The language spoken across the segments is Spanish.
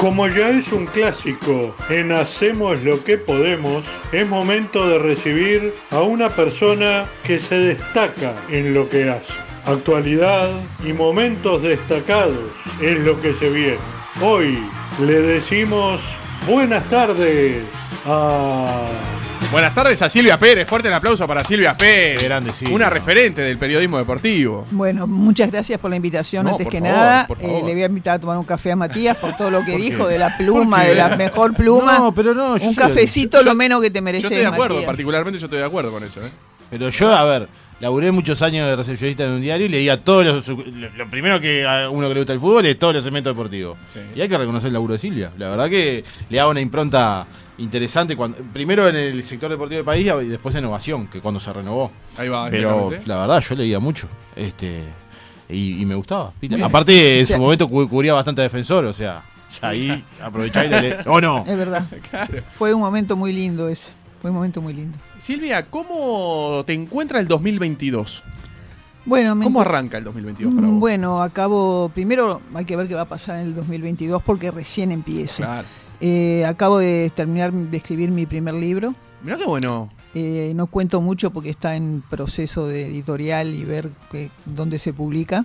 Como ya es un clásico en Hacemos lo que podemos, es momento de recibir a una persona que se destaca en lo que hace. Actualidad y momentos destacados es lo que se viene. Hoy le decimos buenas tardes a... Buenas tardes a Silvia Pérez. Fuerte el aplauso para Silvia Pérez. Grande, Silvia. Una referente del periodismo deportivo. Bueno, muchas gracias por la invitación No, antes que favor, nada. Eh, le voy a invitar a tomar un café a Matías por todo lo que ¿Por dijo qué? de la pluma, de la mejor pluma. No, pero no, yo un cafecito yo- lo menos que te Yo mereces. estoy de acuerdo, Matías. particularmente yo estoy de acuerdo con eso. ¿eh? Pero yo, a ver, laburé muchos años de recepcionista en un diario y leía todos los. Lo, primero que a uno que le gusta el fútbol es todos los segmentos deportivos. Sí. Y hay que reconocer el laburo de Silvia. La verdad que le daba una impronta interesante cuando primero en el sector deportivo del país y después en Ovación, que cuando se renovó. Ahí va, Pero la verdad, yo leía mucho. Este. Y, y me gustaba. Bien. Aparte, en O sea- su momento cu- cubría bastante defensor, o sea, ahí aprovechá y le ¿O no? Es verdad. Claro. Fue un momento muy lindo ese. Fue un momento muy lindo. Silvia, ¿cómo te encuentra el 2022? Bueno, me ¿Cómo arranca el 2022 para vos? Bueno, acabo. Primero hay que ver qué va a pasar en el 2022 porque recién empieza. Claro. Eh, acabo de terminar de escribir mi primer libro. Mirá qué bueno. Eh, no cuento mucho porque está en proceso de editorial y ver que- dónde se publica.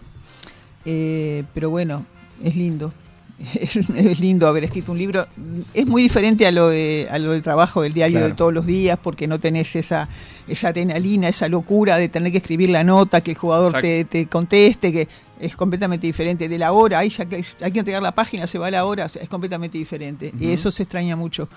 Eh, pero bueno, es lindo. Es, es lindo haber escrito un libro. Es muy diferente a lo de a lo del trabajo del diario Claro. de todos los días porque no tenés esa esa adrenalina, esa locura de tener que escribir la nota, que el jugador te, te conteste, que es completamente diferente de la hora. Ahí ya que hay que entregar la página, se va la hora, es completamente diferente. Y eso se extraña mucho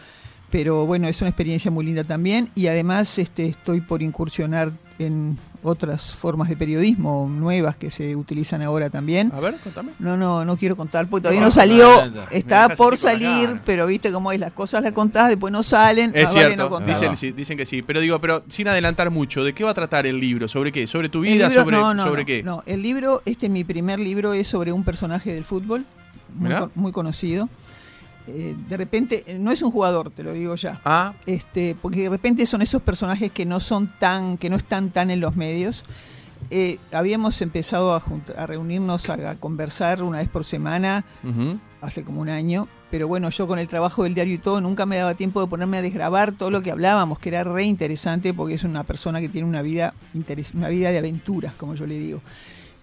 pero bueno, es una experiencia muy linda también y además este, estoy por incursionar en otras formas de periodismo nuevas que se utilizan ahora también. A ver, contame. No, no, no quiero contar porque todavía No, no salió, no, no, no. Me está por salir, pero viste cómo es, las cosas las contás, después no salen, Es vale cierto, no contar. dicen, Ah. sí, dicen que sí. Pero digo, pero sin adelantar mucho, ¿de qué va a tratar el libro? ¿Sobre qué? ¿Sobre tu vida? libro- ¿Sobre, no, no, sobre no, qué? No, el libro, este mi primer libro es sobre un personaje del fútbol, muy, muy conocido. Eh, de repente, eh, no es un jugador, te lo digo ya. Ah, este, porque de repente son esos personajes que no son tan, que no están tan en los medios. Eh, habíamos empezado a, reunirnos a, a conversar una vez por semana hace como un año, pero bueno, yo con el trabajo del diario y todo nunca me daba tiempo de ponerme a desgrabar todo lo que hablábamos, que era re interesante porque es una persona que tiene una vida una vida de aventuras, como yo le digo.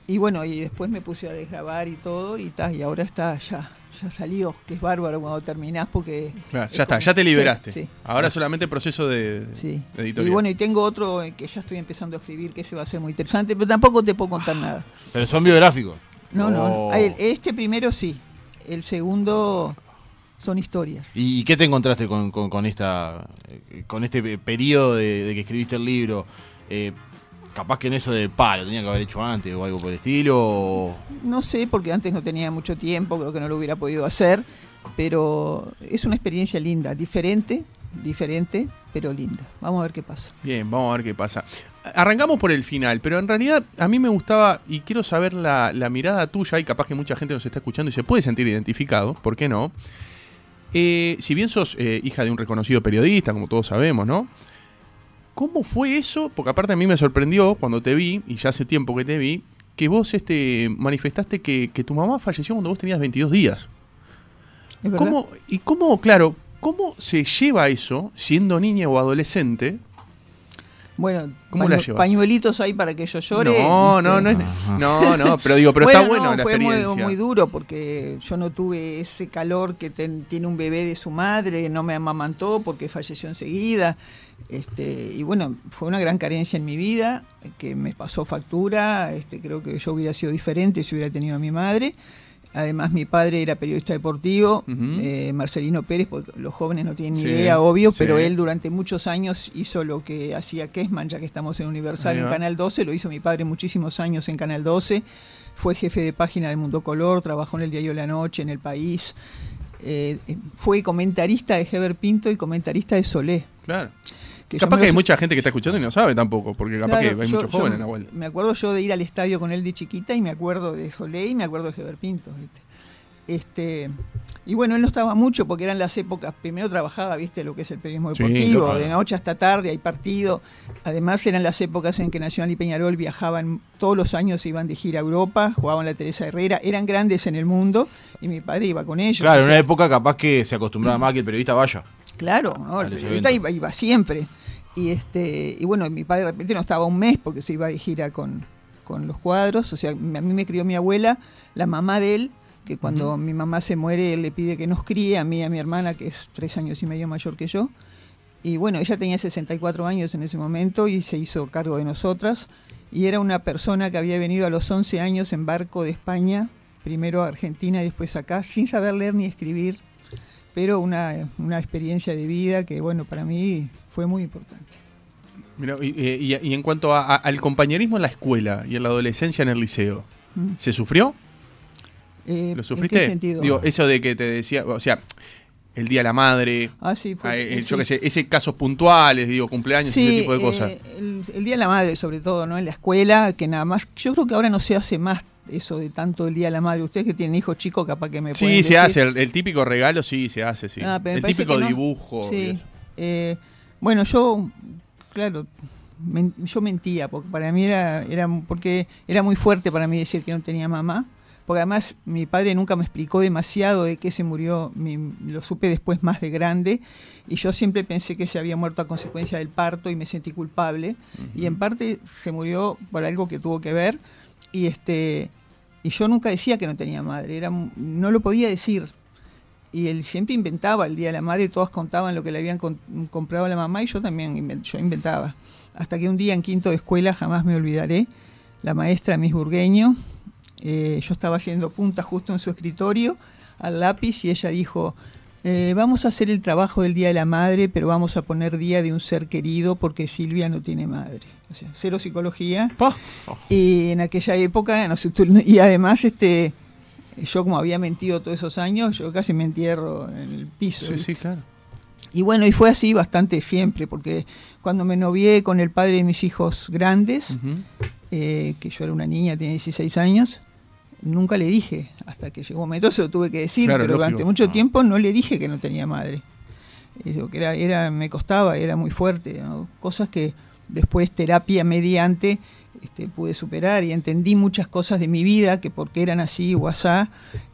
Y bueno, y después me puse a desgrabar y todo y ta, y ahora está ya ya salió, que es bárbaro cuando terminás porque Claro, es ya está, como- ya te liberaste. sí. Ahora solamente proceso de, Sí. de Y editorial. bueno, y tengo otro eh, que ya estoy empezando a escribir, que ese va a ser muy interesante, pero tampoco te puedo contar nada. Pero son biográficos. No, no, Oh. no. Este primero sí. El segundo son historias. ¿Y qué te encontraste con, con- con esta eh, con este pe- periodo de, de que escribiste el libro? Eh, capaz que en eso de pa, lo tenía que haber hecho antes o algo por el estilo. o- No sé, porque antes no tenía mucho tiempo, creo que no lo hubiera podido hacer, pero es una experiencia linda, diferente, diferente, pero linda. Vamos a ver qué pasa. Bien, vamos a ver qué pasa. Arrancamos por el final, pero en realidad a mí me gustaba y quiero saber la, la mirada tuya y capaz que mucha gente nos está escuchando y se puede sentir identificado, ¿por qué no? Eh, si bien sos eh, hija de un reconocido periodista, como todos sabemos, ¿no? ¿Cómo fue eso? Porque aparte a mí me sorprendió cuando te vi, y ya hace tiempo que te vi, que vos este, manifestaste que, que tu mamá falleció cuando vos tenías 22 días. ¿Cómo, y cómo, claro, cómo se lleva eso siendo niña o adolescente? Bueno, ¿Cómo la llevas? pañuelitos ahí para que yo llore. No, no, no, es- no, no, pero digo, pero está Bueno, no, la fue muy, experiencia. muy duro porque yo no tuve ese calor que ten- tiene un bebé de su madre, no me amamantó porque falleció enseguida. Este, y bueno, fue una gran carencia en mi vida que me pasó factura. Este, creo que yo hubiera sido diferente si hubiera tenido a mi madre. Además, mi padre era periodista deportivo, eh, Marcelino Pérez, porque los jóvenes no tienen ni Sí, idea, obvio, sí. pero él durante muchos años hizo lo que hacía Kessman, ya que estamos en Universal en. Canal 12, lo hizo mi padre muchísimos años en Canal 12, fue jefe de página del Mundo Color, trabajó en el Diario La Noche, en El País, eh, fue comentarista de Heber Pinto y comentarista de Solé. Claro. que yo Capaz que hay mucha gente que está escuchando y no sabe tampoco, porque capaz Claro, que hay yo- muchos yo jóvenes en la vuelta. Me acuerdo yo de ir al estadio con él de chiquita y me acuerdo de Solé y me acuerdo de Heber Pinto. ¿viste? Este, Y bueno, él no estaba mucho porque eran las épocas, primero trabajaba, viste, lo que es el periodismo Sí, deportivo, claro. de noche hasta tarde, hay partido. Además eran las épocas en que Nacional y Peñarol viajaban todos los años, iban de gira a Europa, jugaban la Teresa Herrera, eran grandes en el mundo y mi padre iba con ellos. Claro, en una época capaz que se acostumbraba más que el periodista vaya. Claro, el periodista iba, iba siempre. Y este y bueno, mi padre de repente no estaba un mes porque se iba de gira con, con los cuadros. O sea, a mí me crió mi abuela, la mamá de él, que cuando mi mamá se muere, él le pide que nos críe, a mí y a mi hermana, que es tres años y medio mayor que yo. Y bueno, ella tenía 64 años en ese momento y se hizo cargo de nosotras. Y era una persona que había venido a los 11 años en barco de España, primero a Argentina y después acá, sin saber leer ni escribir pero una, una experiencia de vida que, bueno, para mí fue muy importante. Mira, y, y- y en cuanto a- a- al compañerismo en la escuela y en la adolescencia en el liceo, Mm. ¿se sufrió? Eh, ¿Lo ¿En sufriste? qué sentido? Digo, eso de que te decía, o sea, el día de la madre, ah, sí, fue- eh, sí. yo qué sé, ese casos puntuales, digo, cumpleaños, Sí, ese tipo de cosas. eh, el, el Día de la Madre, sobre todo, ¿no? En la escuela, que nada más. Yo creo que ahora no se hace más eso de tanto el Día de la Madre. Ustedes que tienen hijos chicos, capaz que me Sí, pueden se decir. hace, el, el típico regalo sí se hace, sí. Ah, el típico no. dibujo. Sí. eh, bueno, yo, claro, men- yo mentía, porque para mí era, era, porque era muy fuerte para mí decir que no tenía mamá. Porque además mi padre nunca me explicó demasiado de qué se murió, mi- lo supe después más de grande, y yo siempre pensé que se había muerto a consecuencia del parto y me sentí culpable. Y en parte se murió por algo que tuvo que ver, y este y yo nunca decía que no tenía madre, era, no lo podía decir y él siempre inventaba el día de la madre, todas contaban lo que le habían con- comprado a la mamá y yo también yo inventaba. Hasta que un día en quinto de escuela, jamás me olvidaré, la maestra Miss Burgueño, eh, yo estaba haciendo punta justo en su escritorio al lápiz y ella dijo, eh, vamos a hacer el trabajo del Día de la Madre, pero vamos a poner Día de un ser querido porque Silvia no tiene madre. O sea, cero psicología. Y en aquella época, no sé, y además, este, yo como había mentido todos esos años, yo casi me entierro en el piso. Sí, ¿viste? sí, claro. Y bueno, y fue así bastante siempre, porque cuando me novié con el padre de mis hijos grandes, eh, que yo era una niña, tenía 16 años, nunca le dije, hasta que llegó un momento se lo tuve que decir, Claro, pero durante mucho Ah. tiempo no le dije que no tenía madre. Eso, que era, era, me costaba, era muy fuerte, ¿no? cosas que después terapia mediante este, pude superar y entendí muchas cosas de mi vida, que por qué eran así o asá,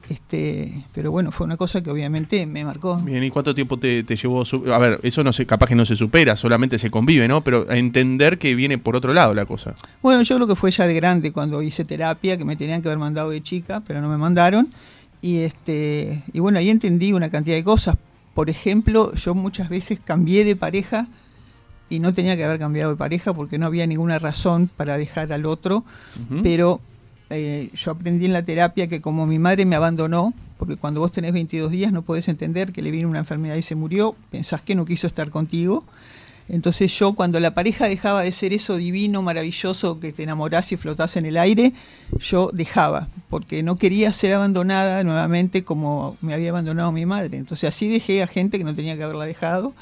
este, pero bueno, fue una cosa que obviamente me marcó. Bien, ¿y cuánto tiempo te, te llevó? A ver, eso no se, capaz que no se supera, solamente se convive, ¿no? Pero a entender que viene por otro lado la cosa. Bueno, yo creo que fue ya de grande cuando hice terapia, que me tenían que haber mandado de chica, pero no me mandaron. Y este y bueno, ahí entendí una cantidad de cosas. Por ejemplo, yo muchas veces cambié de pareja y no tenía que haber cambiado de pareja porque no había ninguna razón para dejar al otro, pero eh, yo aprendí en la terapia que como mi madre me abandonó, porque cuando vos tenés 22 días no podés entender que le vino una enfermedad y se murió, pensás que no quiso estar contigo. Entonces yo cuando la pareja dejaba de ser eso divino, maravilloso, que te enamorás y flotás en el aire, yo dejaba, porque no quería ser abandonada nuevamente como me había abandonado mi madre. Entonces así dejé a gente que no tenía que haberla dejado.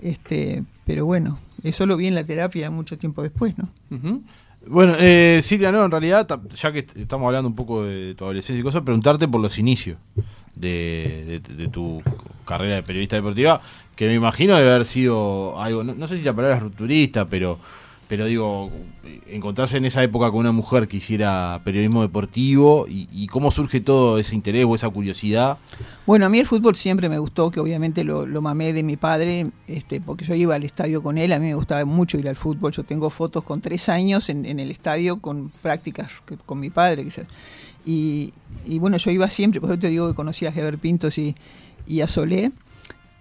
Este, pero bueno, eso lo vi en la terapia mucho tiempo después, ¿no? Bueno, eh, Silvia, no, en realidad, ya que est- estamos hablando un poco de tu adolescencia y cosas, preguntarte por los inicios de tu carrera de periodista deportiva, que me imagino debe haber sido algo, no, no sé si la palabra es rupturista, pero, pero digo, encontrarse en esa época con una mujer que hiciera periodismo deportivo y, cómo surge todo ese interés o esa curiosidad. Bueno, a mí el fútbol siempre me gustó, que obviamente lo, mamé de mi padre, este, porque yo iba al estadio con él, a mí me gustaba mucho ir al fútbol, yo tengo fotos con tres años en, el estadio con prácticas con mi padre. y, bueno, yo iba siempre, por eso te digo que conocía a Heber Pintos y, y a Solé.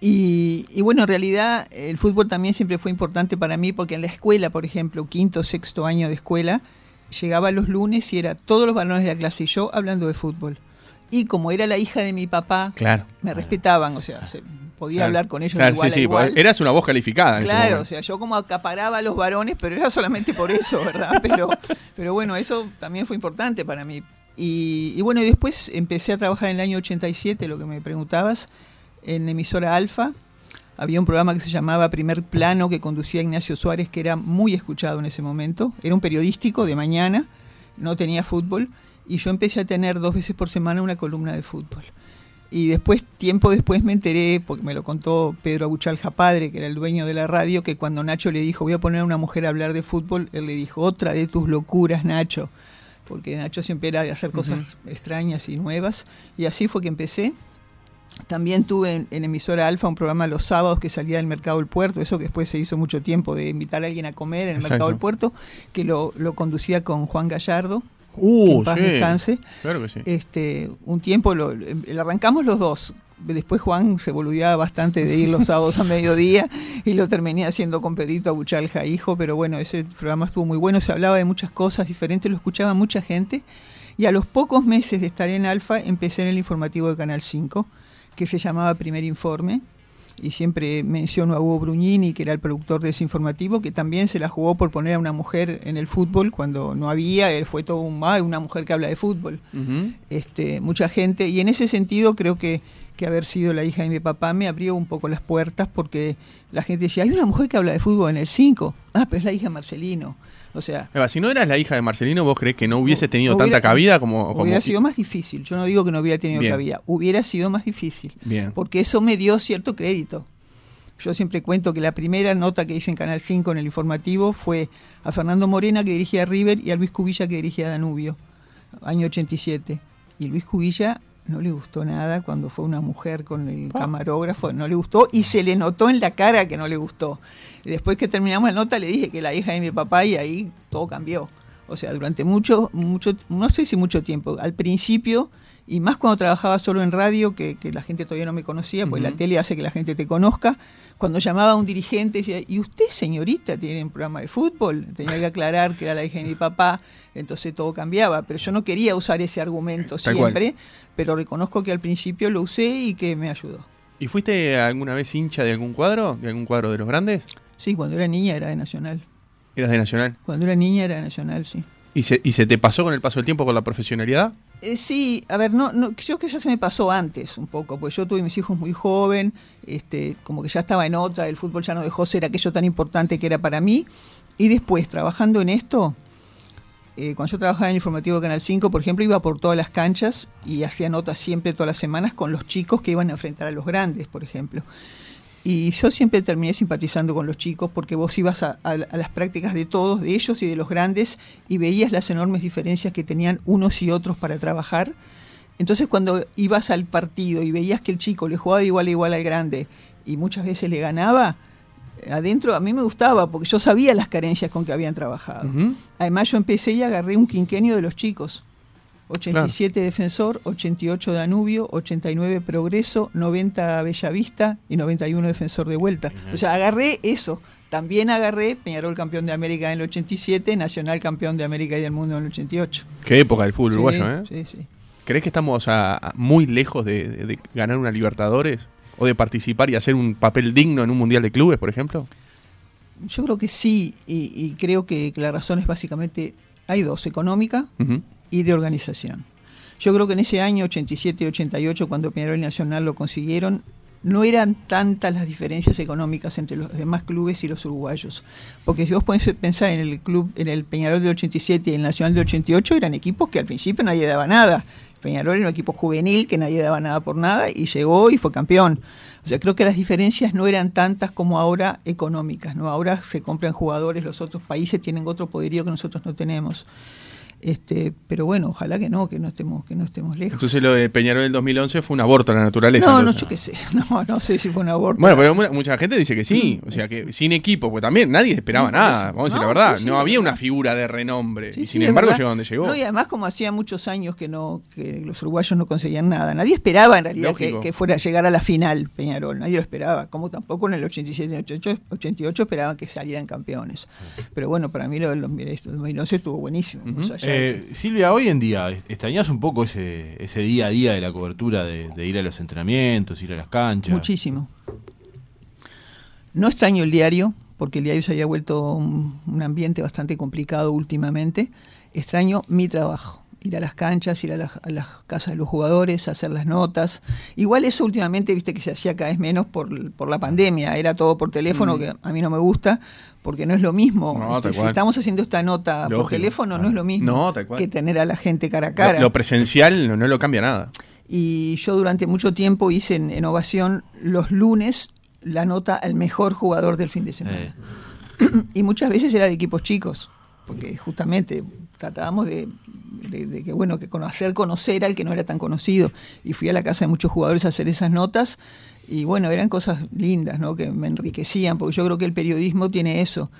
Y, y bueno, en realidad el fútbol también siempre fue importante para mí, porque en la escuela, por ejemplo, quinto, sexto año de escuela, llegaba los lunes y era todos los varones de la clase y yo hablando de fútbol. Y como era la hija de mi papá, Claro. me respetaban, o sea, se- podía Claro. hablar con ellos igual sí, sí, a igual. Eras una voz calificada. en ese Claro, o sea, yo como acaparaba a los varones, pero era solamente por eso, ¿verdad? Pero, pero bueno, eso también fue importante para mí. Y, y bueno, y después empecé a trabajar en el año 87, lo que me preguntabas, en emisora Alfa. Había un programa que se llamaba Primer Plano que conducía Ignacio Suárez, que era muy escuchado en ese momento. Era un periodístico de mañana, no tenía fútbol, y yo empecé a tener dos veces por semana una columna de fútbol. Y después, tiempo después me enteré, porque me lo contó Pedro Abuchalja padre, que era el dueño de la radio, que cuando Nacho le dijo, voy a poner a una mujer a hablar de fútbol, él le dijo, otra de tus locuras, Nacho. Porque Nacho siempre era de hacer cosas extrañas y nuevas. Y así fue que empecé. También tuve en, en, emisora Alfa un programa los sábados que salía del Mercado del Puerto, eso que después se hizo mucho tiempo de invitar a alguien a comer en el Exacto. Mercado del Puerto, que lo, lo conducía con Juan Gallardo, que Uh, en paz sí. descanse. Claro que sí. Este, un tiempo lo, lo arrancamos los dos. Después Juan se boludeaba bastante de ir los sábados a mediodía y lo terminé haciendo con Pedrito Abuchalja, hijo, pero bueno, ese programa estuvo muy bueno, se hablaba de muchas cosas diferentes, lo escuchaba mucha gente y a los pocos meses de estar en Alfa empecé en el informativo de Canal 5, que se llamaba Primer Informe, y siempre menciono a Hugo Bruñini, que era el productor de ese informativo, que también se la jugó por poner a una mujer en el fútbol cuando no había, él fue todo un "Ah, una mujer que habla de fútbol. Este, mucha gente, y en ese sentido creo que, que haber sido la hija de mi papá me abrió un poco las puertas porque la gente decía, hay una mujer que habla de fútbol en el 5, ah, pero es la hija de Marcelino. O sea, Eva, si no eras la hija de Marcelino, ¿vos crees que no hubiese tenido hubiera- tanta cabida como... como- hubiera sido más difícil. Yo no digo que no hubiera tenido Bien. cabida, hubiera sido más difícil. Bien. porque eso me dio cierto crédito. Yo siempre cuento que la primera nota que hice en Canal 5 en el informativo fue a Fernando Morena que dirigía a River y a Luis Cubilla que dirigía a Danubio, año 87. Y Luis Cubilla no le gustó nada cuando fue una mujer con el camarógrafo, no le gustó y se le notó en la cara que no le gustó. Y después que terminamos la nota le dije que la hija de mi papá y ahí todo cambió. O sea, durante mucho, mucho, no sé si mucho tiempo, al principio, y más cuando trabajaba solo en radio, que, que la gente todavía no me conocía, pues Ujú. la tele hace que la gente te conozca, cuando llamaba a un dirigente decía, ¿y usted señorita tiene un programa de fútbol? Tenía que aclarar que era la hija de mi papá, entonces todo cambiaba, pero yo no quería usar ese argumento Tal cual. siempre, pero reconozco que al principio lo usé y que me ayudó. ¿Y fuiste alguna vez hincha de algún cuadro? ¿De algún cuadro de los grandes? Sí, cuando era niña era de Nacional. ¿Eras de Nacional? Cuando era niña era de Nacional, sí. ¿Y se, ¿Y se te pasó con el paso del tiempo con la profesionalidad? Eh, sí, a ver, no, no, creo que ya se me pasó antes un poco, pues yo tuve mis hijos muy joven, este, como que ya estaba en otra, el fútbol ya no dejó ser aquello tan importante que era para mí. Y después, trabajando en esto, eh, cuando yo trabajaba en el informativo Canal 5, por ejemplo, iba por todas las canchas y hacía notas siempre todas las semanas con los chicos que iban a enfrentar a los grandes, por ejemplo. Y yo siempre terminé simpatizando con los chicos porque vos ibas a, a- a las prácticas de todos, de ellos y de los grandes, y veías las enormes diferencias que tenían unos y otros para trabajar. Entonces cuando ibas al partido y veías que el chico le jugaba de igual a igual al grande y muchas veces le ganaba, adentro a mí me gustaba porque yo sabía las carencias con que habían trabajado. Además yo empecé y agarré un quinquenio de los chicos. 87 Defensor, 88 Danubio, 89 Progreso, 90 Bellavista y 91 Defensor de vuelta. O sea, agarré eso. También agarré Peñarol campeón de América en el 87, Nacional campeón de América y del mundo en el 88. Qué época del fútbol Sí, uruguayo, ¿eh? sí, sí. ¿Crees que estamos muy lejos de, de- de ganar una Libertadores? ¿O de participar y hacer un papel digno en un Mundial de Clubes, por ejemplo? Yo creo que sí, y, y creo que, la razón es básicamente, hay dos, económica. Y de organización. Yo creo que en ese año 87-88, cuando Peñarol y Nacional lo consiguieron, no eran tantas las diferencias económicas entre los demás clubes y los uruguayos. Porque si vos podés pensar en el club, en el Peñarol del 87 y el Nacional del 88, eran equipos que al principio nadie daba nada. Peñarol era un equipo juvenil que nadie daba nada por nada y llegó y fue campeón. O sea, creo que las diferencias no eran tantas como ahora económicas, ¿no? Ahora se compran jugadores, los otros países tienen otro poderío que nosotros no tenemos. Este, pero bueno, ojalá que no, que no estemos, que no estemos lejos. Entonces lo de Peñarol del 2011 fue un aborto a la naturaleza. no, no, yo qué sé, no, no sé si fue un aborto. Bueno, pero mu- mucha gente dice que sí, o sea que sin equipo, pues también nadie esperaba nada, vamos a decir No, la verdad, sí, sí, no había una figura de renombre Sí, y sin embargo llegó donde llegó. No, y además como hacía muchos años que no que los uruguayos no conseguían nada. Nadie esperaba en realidad que, fuera a llegar a la final Peñarol. Nadie lo esperaba. Como tampoco en el 87 y 88, 88 esperaban que salieran campeones. Pero bueno, para mí lo del 2011 estuvo buenísimo. Allá de- Eh, Silvia, hoy en día, ¿extrañas un poco ese, ese día a día de la cobertura de, de ir a los entrenamientos, ir a las canchas? Muchísimo. No extraño el diario, porque el diario se había vuelto un, un ambiente bastante complicado últimamente. Extraño mi trabajo. Ir a las canchas, ir a las, a las casas de los jugadores, hacer las notas. Igual eso últimamente, viste que se hacía cada vez menos por, por la pandemia. Era todo por teléfono, Mm. que a mí no me gusta, porque no es lo mismo. No, Este, si estamos haciendo esta nota por teléfono, no es lo mismo No, que tener a la gente cara a Lo- cara. Lo, presencial no, no lo cambia nada. Y yo durante mucho tiempo hice en, en Ovación los lunes la nota al mejor jugador del fin de semana. Eh, y muchas veces era de equipos chicos, porque justamente tratábamos de, que bueno que hacer conocer al que no era tan conocido. Y fui a la casa de muchos jugadores a hacer esas notas y bueno, eran cosas lindas, ¿no? Que me enriquecían, porque yo creo que el periodismo tiene eso.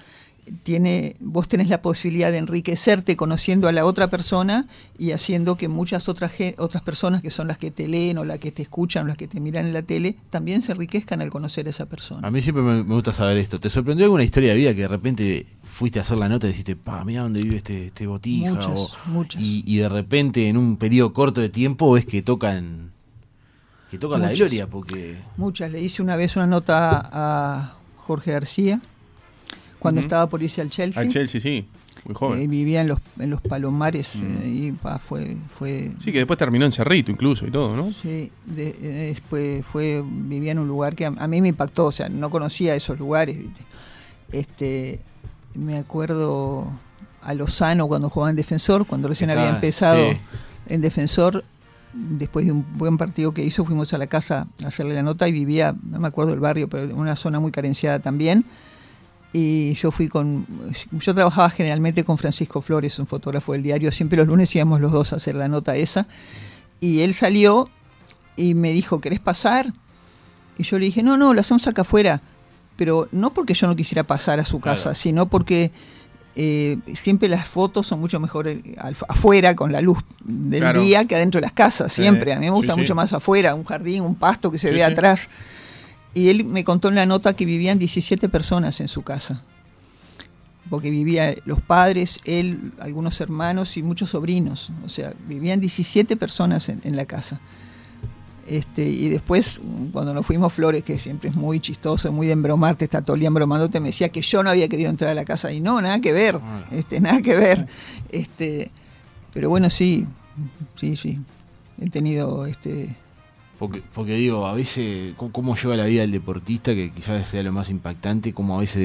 Tiene, vos tenés la posibilidad de enriquecerte conociendo a la otra persona y haciendo que muchas otras otras personas que son las que te leen o las que te escuchan o las que te miran en la tele también se enriquezcan al conocer a esa persona. A mí siempre me gusta saber esto. ¿Te sorprendió alguna historia de vida que de repente fuiste a hacer la nota y dijiste, pa, mira dónde vive este, este botija? Muchas, o- muchas. Y, y de repente en un periodo corto de tiempo ves que tocan que tocan la gloria porque Muchas. Le hice una vez una nota a Jorge García cuando estaba por irse al Chelsea. Al Chelsea, sí. Muy joven. Eh, vivía en los, en los Palomares Mm. eh, y pa, fue, fue Sí, que después terminó en Cerrito incluso y todo, ¿no? Sí, de- eh, después fue, vivía en un lugar que a, a mí me impactó, o sea, no conocía esos lugares. ¿viste? Este, me acuerdo a Lozano cuando jugaba en Defensor, cuando recién había empezado sí. en Defensor, después de un buen partido que hizo, fuimos a la casa a hacerle la nota y vivía, no me acuerdo el barrio, pero en una zona muy carenciada también. Y yo fui con. Yo trabajaba generalmente con Francisco Flores, un fotógrafo del diario. Siempre los lunes íbamos los dos a hacer la nota esa. Y él salió y me dijo: ¿Querés pasar? Y yo le dije: No, no, lo hacemos acá afuera. Pero no porque yo no quisiera pasar a su casa, Claro. sino porque eh, siempre las fotos son mucho mejor eh, afuera con la luz del Claro. día que adentro de las casas. Sí, Siempre. A mí me gusta sí, sí. mucho más afuera, un jardín, un pasto que se ve atrás. Y él me contó en la nota que vivían 17 personas en su casa. Porque vivía los padres, él, algunos hermanos y muchos sobrinos. O sea, vivían 17 personas en, en la casa. Este, y después, cuando nos fuimos Flores, que siempre es muy chistoso, muy de embromarte, está todo el día embromándote, me decía que yo no había querido entrar a la casa. Y no, nada que ver, Ah. este, nada que ver. Este, pero bueno, sí, sí, sí. He tenido este, Porque, porque digo, a veces, ¿cómo, cómo lleva la vida el deportista? Que quizás sea lo más impactante, como a veces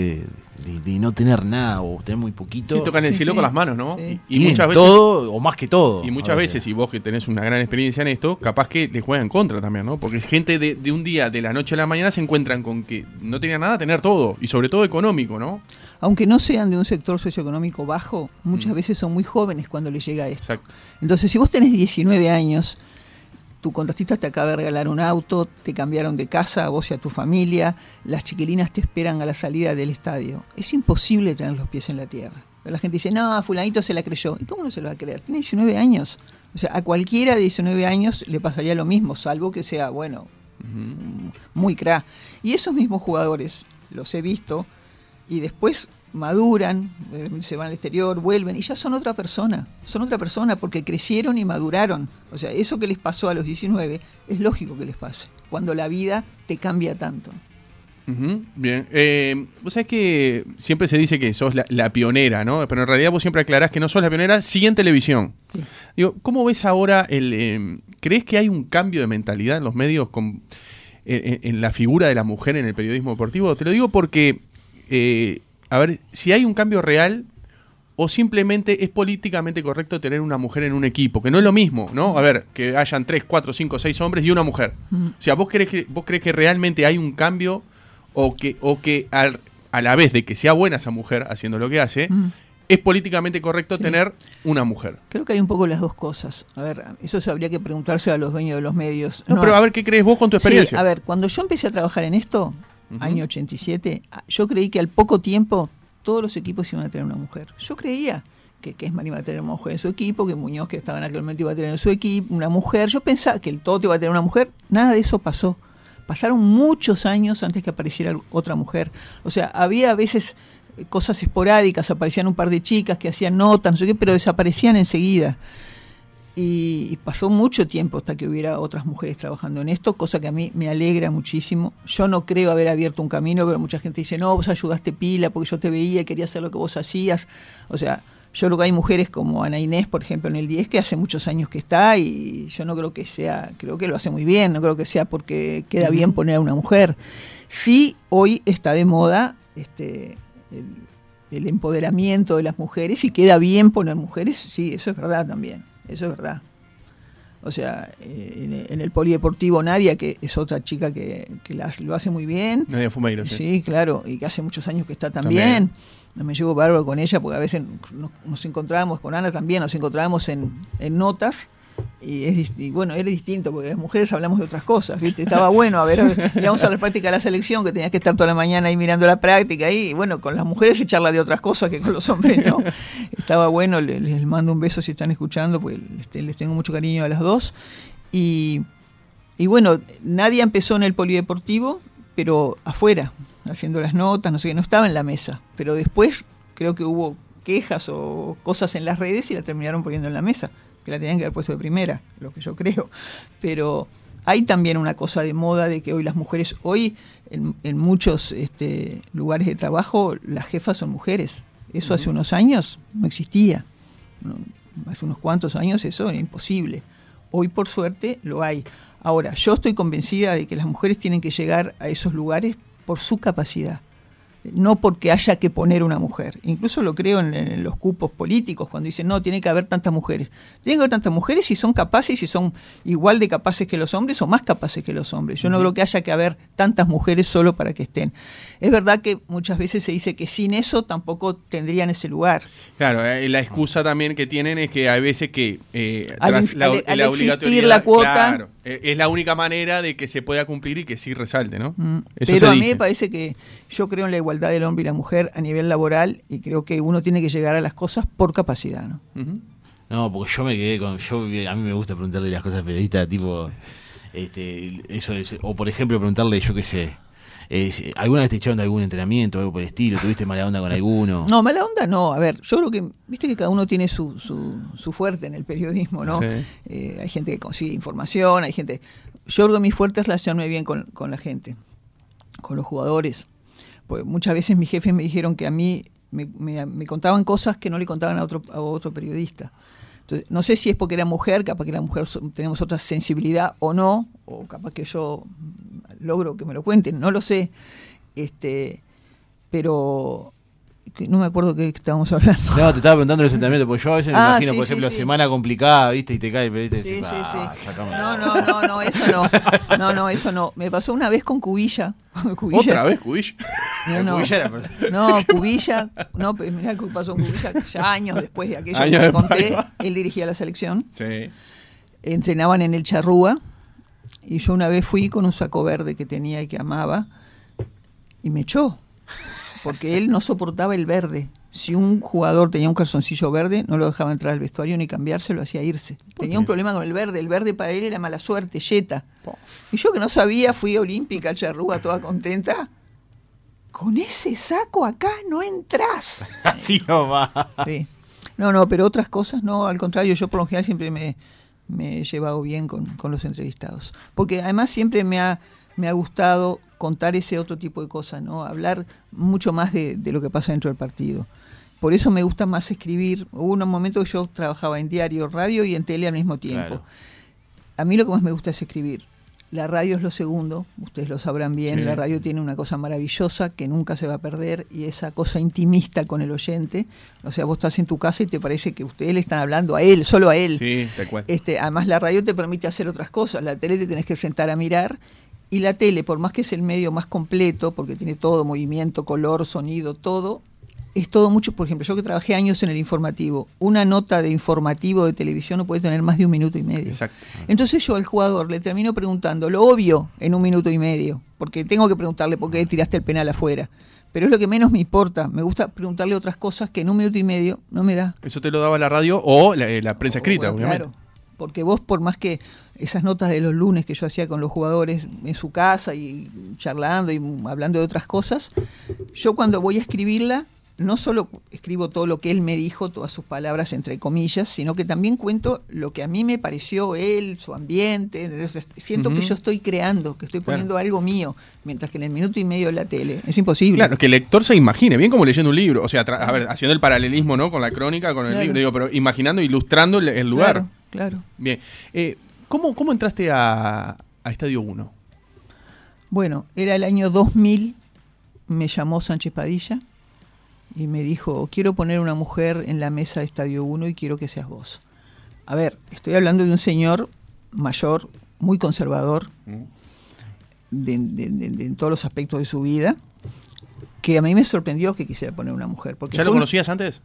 de, de- de no tener nada o tener muy poquito. Sí, tocan el Sí, cielo sí. con las manos, ¿no? Sí. Y, muchas veces. todo, o más que todo. Y muchas veces, y vos que tenés una gran experiencia en esto, capaz que les juegan contra también, ¿no? Porque es gente de, de un día, de la noche a la mañana, se encuentran con que no tenían nada, tener todo, y sobre todo económico, ¿no? aunque no sean de un sector socioeconómico bajo, muchas Mm. veces son muy jóvenes cuando les llega esto. Exacto. Entonces, si vos tenés 19 años, tu contratista te acaba de regalar un auto, te cambiaron de casa a vos y a tu familia, las chiquilinas te esperan a la salida del estadio. Es imposible tener los pies en la tierra. Pero la gente dice, no, fulanito se la creyó. ¿Y cómo no se lo va a creer? Tiene 19 años. O sea, a cualquiera de 19 años le pasaría lo mismo, salvo que sea, bueno, muy cra. Y esos mismos jugadores, los he visto, y después maduran, eh, se van al exterior, vuelven, y ya son otra persona. Son otra persona porque crecieron y maduraron. O sea, eso que les pasó a los 19 es lógico que les pase, cuando la vida te cambia tanto. Bien. Eh, vos sabés que siempre se dice que sos la, la pionera, ¿no? Pero en realidad vos siempre aclarás que no sos la pionera, sí en televisión. Sí. Digo, ¿cómo ves ahora el... eh, ¿Crees que hay un cambio de mentalidad en los medios con, en, en- en la figura de la mujer en el periodismo deportivo? Te lo digo porque, eh, a ver, si hay un cambio real o simplemente es políticamente correcto tener una mujer en un equipo, que no es lo mismo, ¿no? A ver, que hayan tres, cuatro, cinco, seis hombres y una mujer. Mm. O sea, ¿vos crees que, vos crees que realmente hay un cambio o que, o que al- a la vez de que sea buena esa mujer haciendo lo que hace, Mm. es políticamente correcto Sí. tener una mujer? Creo que hay un poco las dos cosas. A ver, eso se habría que preguntarse a los dueños de los medios. No, No, pero a ver, ¿qué crees vos con tu experiencia? Sí, a ver, cuando yo empecé a trabajar en esto, Año 87, a- yo creí que al poco tiempo todos los equipos iban a tener una mujer. Yo creía que Kesman iba a tener una mujer en su equipo, que Muñoz, que estaba en aquel momento, iba a tener en su equipo una mujer. Yo pensaba que el Toto iba a tener una mujer. Nada de eso pasó. Pasaron muchos años antes que apareciera otra mujer. O sea, había a veces eh, cosas esporádicas, aparecían un par de chicas que hacían notas, no sé qué, pero desaparecían enseguida. Y, y pasó mucho tiempo hasta que hubiera otras mujeres trabajando en esto, cosa que a mí me alegra muchísimo. Yo no creo haber abierto un camino, pero mucha gente dice, no, vos ayudaste pila porque yo te veía quería hacer lo que vos hacías. O sea, yo creo que hay mujeres como Ana Inés, por ejemplo, en el 10, que hace muchos años que está y yo no creo que sea, creo que lo hace muy bien, no creo que sea porque queda bien poner a una mujer. Sí, hoy está de moda este, el, el empoderamiento de las mujeres y queda bien poner mujeres, sí, eso es verdad también, eso es verdad. O sea, eh, en, el polideportivo Nadia, que es otra chica que, que lo hace muy bien. Nadia Fumeiro, sí. Sí, claro, y que hace muchos años que está también. No me llevo bárbaro con ella porque a veces nos, nos encontrábamos con Ana también, nos encontrábamos en, en notas y, es, bueno, era distinto, porque las mujeres hablamos de otras cosas, ¿viste? Estaba bueno, a ver, íbamos a la práctica de la selección, que tenías que estar toda la mañana ahí mirando la práctica, y bueno, con las mujeres se charla de otras cosas que con los hombres, ¿no? Estaba bueno, les, mando un beso si están escuchando, pues les, tengo mucho cariño a las dos. Y, y bueno, nadie empezó en el polideportivo, pero afuera, haciendo las notas, no sé qué, no estaba en la mesa, pero después creo que hubo quejas o cosas en las redes y la terminaron poniendo en la mesa que la tenían que haber puesto de primera, lo que yo creo. Pero hay también una cosa de moda de que hoy las mujeres, hoy en, muchos este, lugares de trabajo, las jefas son mujeres. Eso hace unos años no existía. Hace unos cuantos años eso era imposible. Hoy por suerte lo hay. Ahora, yo estoy convencida de que las mujeres tienen que llegar a esos lugares por su capacidad no porque haya que poner una mujer. Incluso lo creo en, los cupos políticos, cuando dicen, no, tiene que haber tantas mujeres. Tiene que haber tantas mujeres si son capaces, si son igual de capaces que los hombres o más capaces que los hombres. Yo no creo que haya que haber tantas mujeres solo para que estén. Es verdad que muchas veces se dice que sin eso tampoco tendrían ese lugar. Claro, eh, la excusa también que tienen es que hay veces que eh, tras la, la cuota... es la única manera de que se pueda cumplir y que sí resalte, ¿no? Mm. Pero a mí me parece que yo creo en la igualdad del hombre y la mujer a nivel laboral y creo que uno tiene que llegar a las cosas por capacidad, ¿no? No, porque yo me quedé con. Yo, a mí me gusta preguntarle las cosas periodistas, tipo. Este, eso o por ejemplo, preguntarle, yo qué sé eh, ¿Alguna vez te echaron de algún entrenamiento o algo por el estilo? ¿Tuviste mala onda con alguno? No, mala onda no. A ver, yo creo que, viste que cada uno tiene su, su, fuerte en el periodismo, ¿no? Eh, hay gente que consigue información, hay gente... Yo creo que mi fuerte es relacionarme bien con, la gente, con los jugadores. Pues muchas veces mis jefes me dijeron que a mí me, me, contaban cosas que no le contaban a otro, a otro periodista. No sé si es porque era mujer, capaz que la mujer tenemos otra sensibilidad o no, o capaz que yo logro que me lo cuenten, no lo sé. Este, pero no me acuerdo qué estábamos hablando. No, te estaba preguntando el sentimiento, porque yo a veces me ah, imagino, por ejemplo, la semana complicada, ¿viste? Y te cae el y sí, ah, No, no, no, no, eso no. No, no, eso no. Me pasó una vez con Cubilla. ¿Otra vez Cubilla? No, no, Cubilla era... no, Cubilla, no, mirá que pasó con Cubilla ya años después de aquello que te conté. Él dirigía la selección. Sí. Entrenaban en el Charrúa y yo una vez fui con un saco verde que tenía y que amaba y me echó, porque él no soportaba el verde. Si un jugador tenía un calzoncillo verde, no lo dejaba entrar al vestuario ni cambiarse, lo hacía irse. Tenía un problema con el verde, el verde para él era mala suerte, yeta. Y yo que no sabía, fui olímpica, charrúa, toda contenta. Con ese saco acá no entras. Así no va. Sí. No, no, pero otras cosas no, al contrario, yo por lo general siempre me, me he llevado bien con, los entrevistados. Porque además siempre me ha, me ha gustado contar ese otro tipo de cosas, ¿no? Hablar mucho más de, lo que pasa dentro del partido. Por eso me gusta más escribir. Hubo un momento que yo trabajaba en diario, radio y en tele al mismo tiempo. A mí lo que más me gusta es escribir. La radio es lo segundo, ustedes lo sabrán bien, la radio tiene una cosa maravillosa que nunca se va a perder y esa cosa intimista con el oyente. O sea, vos estás en tu casa y te parece que ustedes le están hablando a él, solo a él. Sí, Este, además la radio te permite hacer otras cosas, la tele te tenés que sentar a mirar y la tele, por más que es el medio más completo, porque tiene todo, movimiento, color, sonido, todo, es todo mucho, por ejemplo, yo que trabajé años en el informativo, una nota de informativo de televisión no puede tener más de un minuto y medio. Exacto. Entonces yo al jugador le termino preguntando lo obvio en un minuto y medio, porque tengo que preguntarle por qué tiraste el penal afuera. Pero es lo que menos me importa. Me gusta preguntarle otras cosas que en un minuto y medio no me da. Eso te lo daba la radio o la, eh, prensa escrita, obviamente. Claro, porque vos por más que esas notas de los lunes que yo hacía con los jugadores en su casa y charlando y hablando de otras cosas, yo cuando voy a escribirla no solo escribo todo lo que él me dijo, todas sus palabras entre comillas, sino que también cuento lo que a mí me pareció él, su ambiente. siento que yo estoy creando, que estoy poniendo algo mío, mientras que en el minuto y medio de la tele es imposible. Claro, que el lector se imagine, bien como leyendo un libro, o sea, a ver, haciendo el paralelismo ¿no? con la crónica, con el libro, digo, pero imaginando, ilustrando el, lugar. Claro, claro. Bien. Eh, ¿cómo, ¿Cómo entraste a, a Estadio 1? Bueno, era el año 2000, me llamó Sánchez Padilla y me dijo, quiero poner una mujer en la mesa de Estadio 1 y quiero que seas vos. A ver, estoy hablando de un señor mayor, muy conservador de, de- de- de- en todos los aspectos de su vida, que a mí me sorprendió que quisiera poner una mujer. Porque ¿Ya lo fue un- conocías antes?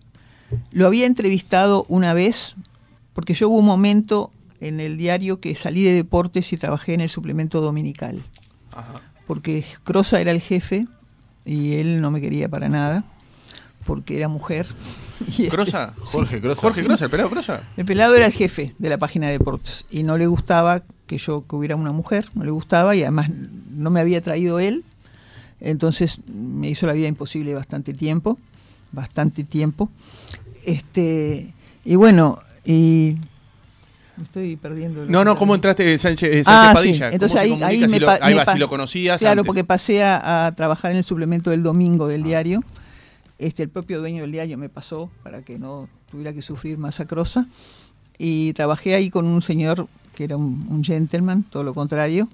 lo había entrevistado una vez, porque yo hubo un momento en el diario que salí de deportes y trabajé en el suplemento dominical, Ajá. porque Crosa era el jefe y él no me quería para nada, porque era mujer. Y este- ¿Crosa? Jorge Crosa. Jorge Crosa, el pelado Crosa. El pelado era el jefe de la página de deportes y no le gustaba que yo que hubiera una mujer, no le gustaba y además no me había traído él, entonces me hizo la vida imposible bastante tiempo, bastante tiempo. Este y bueno, y me estoy perdiendo. No, no. ¿cómo entraste eh, Sánchez, eh, Sánchez Ah, sí. Padilla? ¿Cómo Entonces ahí, comunica? ahí Si me lo- ahí me va, si lo conocías Claro, antes. porque pasé a, a trabajar en el suplemento del domingo del diario. Este, el propio dueño del diario me pasó para que no tuviera que sufrir más acrosa. Y trabajé ahí con un señor que era un, un gentleman, todo lo contrario.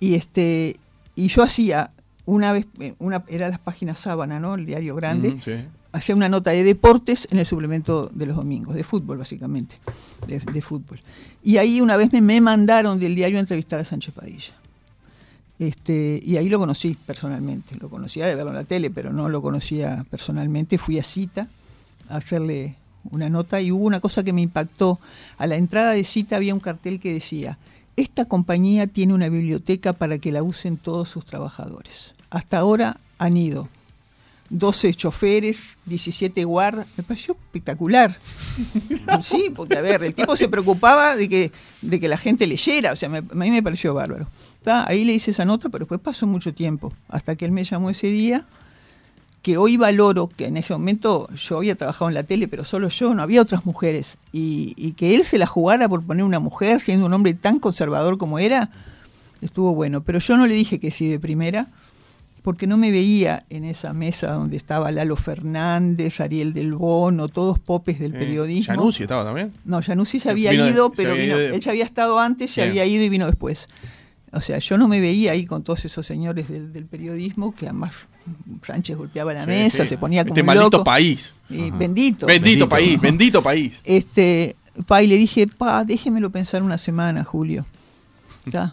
Y este y yo hacía una vez, eh, una, era las páginas sábana, ¿no? El diario grande Mm, sí. hacía una nota de deportes en el suplemento de los domingos, de fútbol básicamente, de, de fútbol. Y ahí una vez me, me mandaron del diario a entrevistar a Sánchez Padilla. Este, y ahí lo conocí personalmente, lo conocía de verlo en la tele, pero no lo conocía personalmente. Fui a cita a hacerle una nota y hubo una cosa que me impactó. A la entrada de cita había un cartel que decía, esta compañía tiene una biblioteca para que la usen todos sus trabajadores. Hasta ahora han ido 12 choferes, 17 guardas, me pareció espectacular. Sí, porque a ver, el tipo se preocupaba de que, de que la gente leyera, o sea, me- a mí me pareció bárbaro. Ta, Ahí le hice esa nota, pero después pasó mucho tiempo, hasta que él me llamó ese día, que hoy valoro, que en ese momento yo había trabajado en la tele, pero solo yo, no había otras mujeres, y, y que él se la jugara por poner una mujer, siendo un hombre tan conservador como era, estuvo bueno. Pero yo no le dije que sí de primera, porque no me veía en esa mesa donde estaba Lalo Fernández, Ariel del Bono, todos popes del Eh, periodismo. Januzzi estaba también. No, Januzzi se había Vino de- ido, pero había vino- ido de- él ya había estado antes, se había ido y vino después. O sea, yo no me veía ahí con todos esos señores del, del periodismo, que además Sánchez golpeaba la Sí, mesa, sí. se ponía como Este un maldito loco. país. Y bendito. Bendito, Bendito, país, ¿no? bendito país. Este, pa, y le dije, pa, déjemelo pensar una semana, Julio.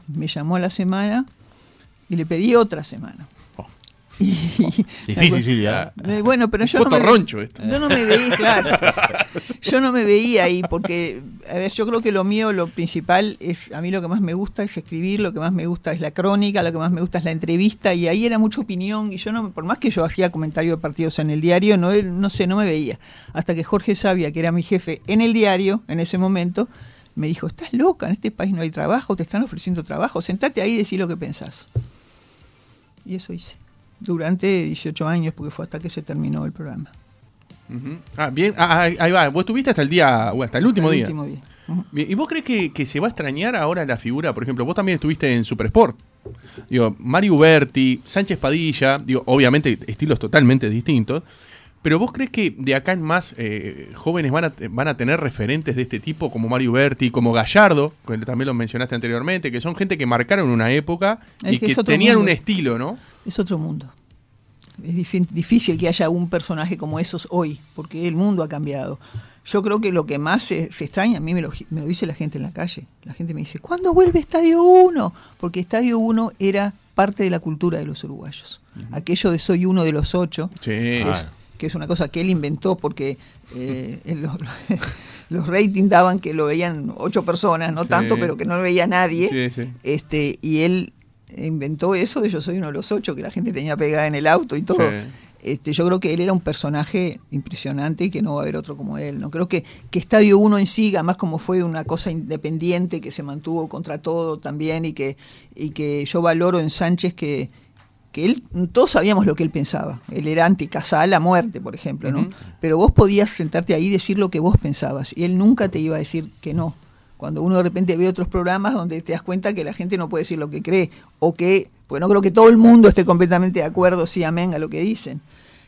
Me llamó a la semana y le pedí otra semana. Y- Difícil, Silvia. Eh, Bueno, pero yo no, me, roncho esto. yo no me veía, claro. Yo no me veía ahí porque, a ver, yo creo que lo mío, lo principal es, a mí lo que más me gusta es escribir, lo que más me gusta es la crónica, lo que más me gusta es la entrevista y ahí era mucha opinión y yo no, por más que yo hacía comentarios de partidos en el diario, no, no sé, no me veía. Hasta que Jorge Sabia, que era mi jefe en el diario en ese momento, me dijo, estás loca, en este país no hay trabajo, te están ofreciendo trabajo, sentate ahí y decí lo que pensás. Y eso hice. Durante 18 años, porque fue hasta que se terminó el programa. Ah, bien, ah, ahí ahí va. Vos estuviste hasta el día, o hasta el último Hasta el día. último día. Ujú. Bien, ¿Y vos crees que, que se va a extrañar ahora la figura? Por ejemplo, vos también estuviste en Supersport. Digo, Mario Uberti, Sánchez Padilla, digo, obviamente estilos totalmente distintos. Pero vos crees que de acá en más eh, jóvenes van a, van a tener referentes de este tipo, como Mario Uberti, como Gallardo, que también lo mencionaste anteriormente, que son gente que marcaron una época Es y que tenían mundo. un estilo, ¿no? Es otro mundo. Es difícil que haya un personaje como esos hoy, porque el mundo ha cambiado. Yo creo que lo que más se, se extraña, a mí me lo, me lo dice la gente en la calle. La gente me dice, ¿cuándo vuelve Estadio 1? Porque Estadio 1 era parte de la cultura de los uruguayos. Aquello de soy uno de los ocho, Sí. que, es, Claro. que es una cosa que él inventó porque eh, los, los ratings daban que lo veían ocho personas, no Sí. tanto, pero que no lo veía nadie sí. este y él inventó eso de yo soy uno de los ocho que la gente tenía pegada en el auto y todo Sí. este yo creo que él era un personaje impresionante y que no va a haber otro como él no creo que que Estadio 1 en sí además como fue una cosa independiente que se mantuvo contra todo también y que y que yo valoro en Sánchez que que él, todos sabíamos lo que él pensaba. Él era anti-Casal a muerte, por ejemplo, ¿no? Pero vos podías sentarte ahí y decir lo que vos pensabas. Y él nunca te iba a decir que no. Cuando uno de repente ve otros programas donde te das cuenta que la gente no puede decir lo que cree, o que, pues no creo que todo el mundo esté completamente de acuerdo, sí, amén, a lo que dicen.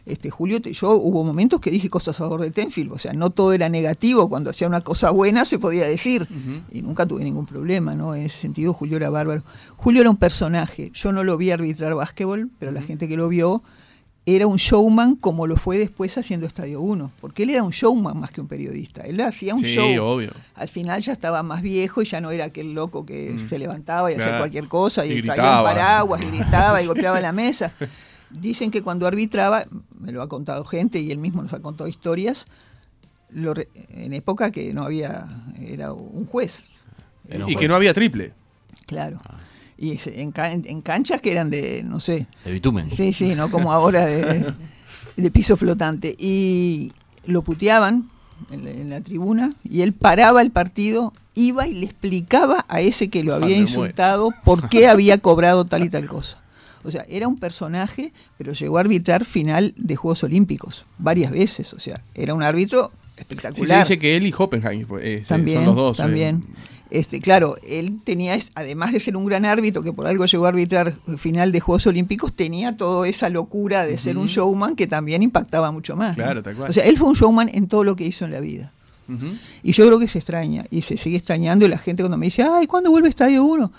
Este, Julio, yo hubo momentos que dije cosas a favor de Tenfield, o sea, no todo era negativo, cuando hacía una cosa buena se podía decir, y nunca tuve ningún problema, ¿no? En ese sentido, Julio era bárbaro. Julio era un personaje, yo no lo vi arbitrar básquetbol, pero la gente que lo vio era un showman como lo fue después haciendo Estadio 1, porque él era un showman más que un periodista, él hacía un Sí, show. obvio. Al final ya estaba más viejo y ya no era aquel loco que Mm. se levantaba y hacía cualquier cosa y, Y traía un paraguas y gritaba y golpeaba la mesa. Dicen que cuando arbitraba, me lo ha contado gente y él mismo nos ha contado historias, lo re- en época que no había, era un juez, Era un Y juez. que no había triple. claro. Y en, ca- en canchas que eran de, no sé, De bitumen. Sí, sí, no como ahora de, de piso flotante. Y lo puteaban en la, en la tribuna y él paraba el partido, iba y le explicaba a ese que lo había insultado por qué había cobrado tal y tal cosa. O sea, era un personaje, pero llegó a arbitrar final de Juegos Olímpicos varias veces. O sea, era un árbitro Sí, se espectacular. dice que él y Hoppenheim eh, También, son los dos. eh. Este, claro, él tenía, además de ser un gran árbitro, que por algo llegó a arbitrar final de Juegos Olímpicos, tenía toda esa locura de ser un showman que también impactaba mucho más. ¿no? Claro, tal cual. O sea, él fue un showman en todo lo que hizo en la vida. Y yo creo que se extraña, y se sigue extrañando, y la gente cuando me dice, ay, ¿cuándo vuelve Estadio 1?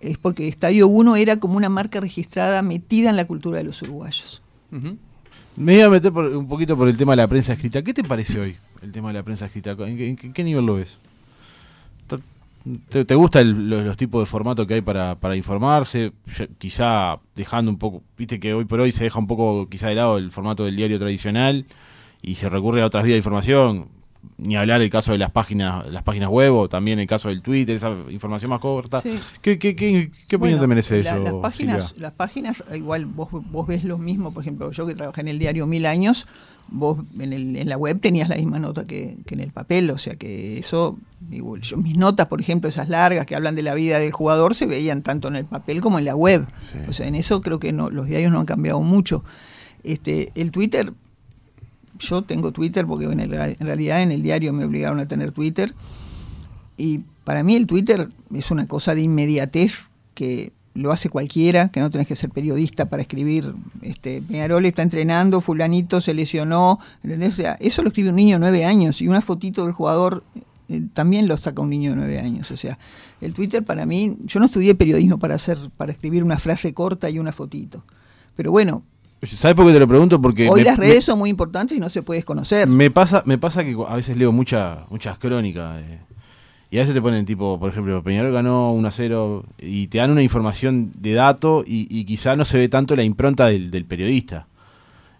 Es porque Estadio 1 era como una marca registrada metida en la cultura de los uruguayos. Ujú. Me iba a meter por- un poquito por el tema de la prensa escrita. ¿Qué te parece hoy el tema de la prensa escrita? ¿En qué, en qué- en qué nivel lo ves? ¿Te, te gustan los, tipos de formato que hay para, para informarse? Quizá dejando un poco, viste que hoy por hoy se deja un poco quizá de lado el formato del diario tradicional y se recurre a otras vías de información. Ni hablar el caso de las páginas las páginas web o también el caso del Twitter, esa información más corta. Sí. ¿Qué, qué, qué, qué opinión Bueno, te merece la- eso? Las páginas, Silvia? las páginas, igual vos, vos ves lo mismo, por ejemplo, yo que trabajé en el diario mil años, vos en, el- en la web tenías la misma nota que, que en el papel, o sea que eso, digo, yo, mis notas, por ejemplo, esas largas que hablan de la vida del jugador, se veían tanto en el papel como en la web. Sí. O sea, en eso creo que no, los diarios no han cambiado mucho. Este, el Twitter, yo tengo Twitter porque en, el- en realidad en el diario me obligaron a tener Twitter. Y para mí el Twitter es una cosa de inmediatez que lo hace cualquiera, que no tenés que ser periodista para escribir, este, Peñarol está entrenando, fulanito se lesionó. O sea, eso lo escribe un niño de nueve años y una fotito del jugador eh, también lo saca un niño de nueve años. O sea, el Twitter para mí, yo no estudié periodismo para hacer, para escribir una frase corta y una fotito. Pero bueno, ¿Sabes por qué te lo pregunto? Porque hoy me- las me- redes son muy importantes y no se puede desconocer. Me pasa, me pasa que a veces leo mucha, muchas crónicas eh, y a veces te ponen tipo, por ejemplo, Peñarol ganó 1 a 0 y te dan una información de dato y, y quizá no se ve tanto la impronta del, del periodista.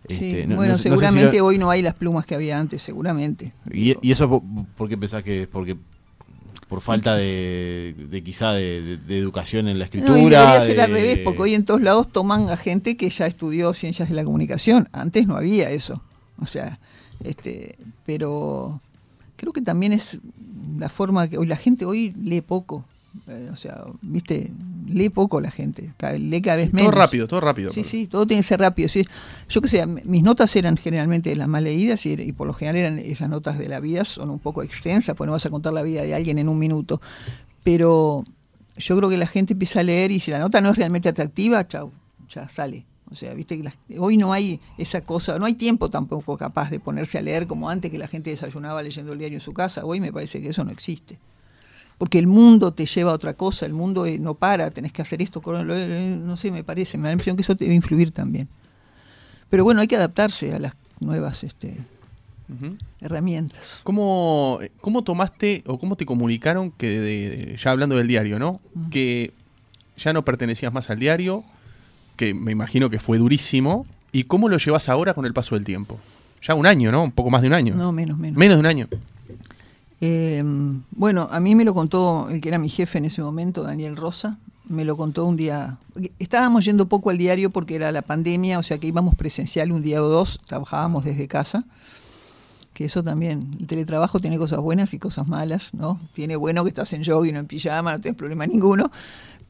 Sí, no- bueno, no sé- no sé si seguramente lo- hoy no hay las plumas que había antes, seguramente. y, y eso por, por qué pensás que es? Porque por falta de, de quizá de, de- de educación en la escritura. No, y debería ser al revés, porque hoy en todos lados toman a gente que ya estudió ciencias de la comunicación. Antes no había eso. O sea, este, pero creo que también es la forma que hoy la gente hoy lee poco. Eh, o sea, viste, lee poco la gente, lee cada vez menos. Todo rápido, todo rápido. Sí, sí, todo tiene que ser rápido. sí. Yo que sé, mis notas eran generalmente las más leídas y, y por lo general eran esas notas de la vida, son un poco extensas, pues no vas a contar la vida de alguien en un minuto. Pero yo creo que la gente empieza a leer y si la nota no es realmente atractiva, chau, ya sale. O sea, viste que las- hoy no hay esa cosa, no hay tiempo tampoco capaz de ponerse a leer como antes que la gente desayunaba leyendo el diario en su casa. Hoy me parece que eso no existe porque el mundo te lleva a otra cosa, el mundo eh, no para, tenés que hacer esto, no sé, me parece, me da la impresión que eso te debe influir también. Pero bueno, hay que adaptarse a las nuevas este, herramientas. ¿Cómo, ¿Cómo tomaste o cómo te comunicaron que, de- de- ya hablando del diario, ¿no? Que ya no pertenecías más al diario, que me imagino que fue durísimo, y cómo lo llevas ahora con el paso del tiempo? Ya un año, ¿no? Un poco más de un año. No, menos, menos. Menos de un año. Eh, bueno, a mí me lo contó el que era mi jefe en ese momento, Daniel Rosa, me lo contó un día. Estábamos yendo poco al diario porque era la pandemia, o sea que íbamos presencial un día o dos, trabajábamos desde casa. Que eso también, el teletrabajo tiene cosas buenas y cosas malas, ¿no? Tiene bueno que estás en jogging o en pijama, no tienes problema ninguno.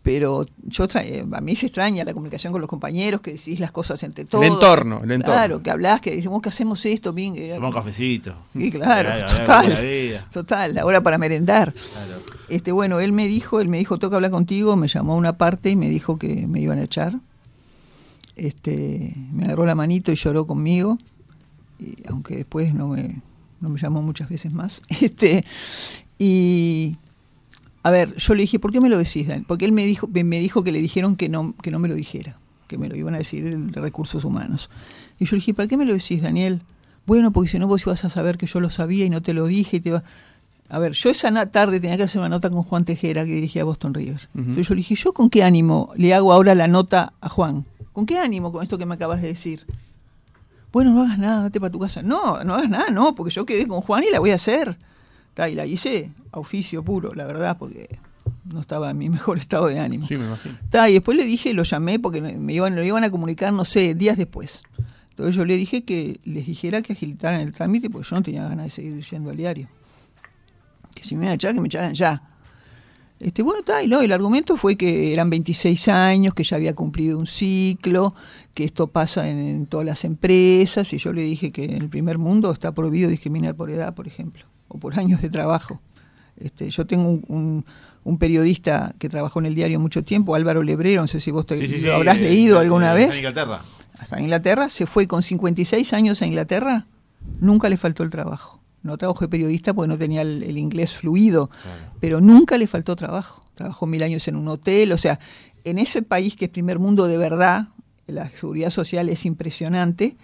Pero yo eh, a mí se extraña la comunicación con los compañeros, que decís las cosas entre todos. entorno, el entorno. Claro, que hablás, que decimos que hacemos esto, bien. que- Tomá un cafecito. Sí, claro, total. de la vida. Total, la hora para merendar. Claro. Este, bueno, él me dijo, él me dijo, toca hablar contigo, me llamó a una parte y me dijo que me iban a echar. Este, me agarró la manito y lloró conmigo, y, aunque después no me, no me llamó muchas veces más. Este, y a ver, yo le dije, ¿por qué me lo decís, Dan? Porque él me dijo, me me dijo que le dijeron que no, que no me lo dijera. que me lo iban a decir el de recursos humanos. Y yo le dije, ¿para qué me lo decís, Daniel? Bueno, porque si no vos ibas a saber que yo lo sabía y no te lo dije y te va... A ver, yo esa tarde tenía que hacer una nota con Juan Tejera, que dirigía Boston River. Entonces yo le dije, ¿yo con qué ánimo le hago ahora la nota a Juan? ¿Con qué ánimo con esto que me acabas de decir? Bueno, no hagas nada, date para tu casa. No, no hagas nada, no, porque yo quedé con Juan y la voy a hacer. y la hice a oficio puro, la verdad, porque no estaba en mi mejor estado de ánimo. Sí, me imagino. y después le dije, lo llamé porque me iban, lo iban a comunicar, no sé, días después. Entonces yo le dije que les dijera que agilitaran el trámite porque yo no tenía ganas de seguir yendo al diario. Que si me iban a echar, que me echaran ya. Este, bueno, está, y no, el argumento fue que eran 26 años, que ya había cumplido un ciclo, que esto pasa en, todas las empresas, y yo le dije que en el primer mundo está prohibido discriminar por edad, por ejemplo, o por años de trabajo. Este, yo tengo un, periodista que trabajó en el diario mucho tiempo, Álvaro Lebrero, no sé si vos te, lo habrás eh, leído alguna vez. En Inglaterra hasta Inglaterra, se fue con 56 años a Inglaterra, nunca le faltó el trabajo. No trabajó de periodista porque no tenía el, inglés fluido, pero nunca le faltó trabajo. Trabajó mil años en un hotel, o sea, en ese país que es primer mundo de verdad, la seguridad social es impresionante,